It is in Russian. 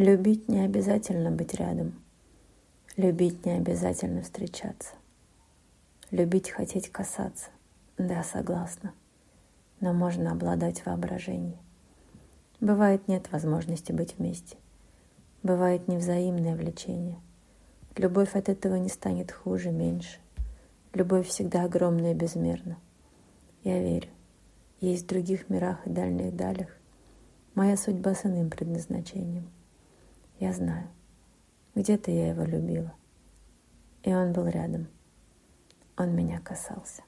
Любить не обязательно быть рядом. Любить не обязательно встречаться. Любить хотеть касаться. Да, согласна. Но можно обладать воображением. Бывает нет возможности быть вместе. Бывает невзаимное влечение. Любовь от этого не станет хуже, меньше. Любовь всегда огромная и безмерна. Я верю, есть в других мирах и дальних далях моя судьба с иным предназначением. Я знаю, где-то я его любила, и он был рядом. Он меня касался.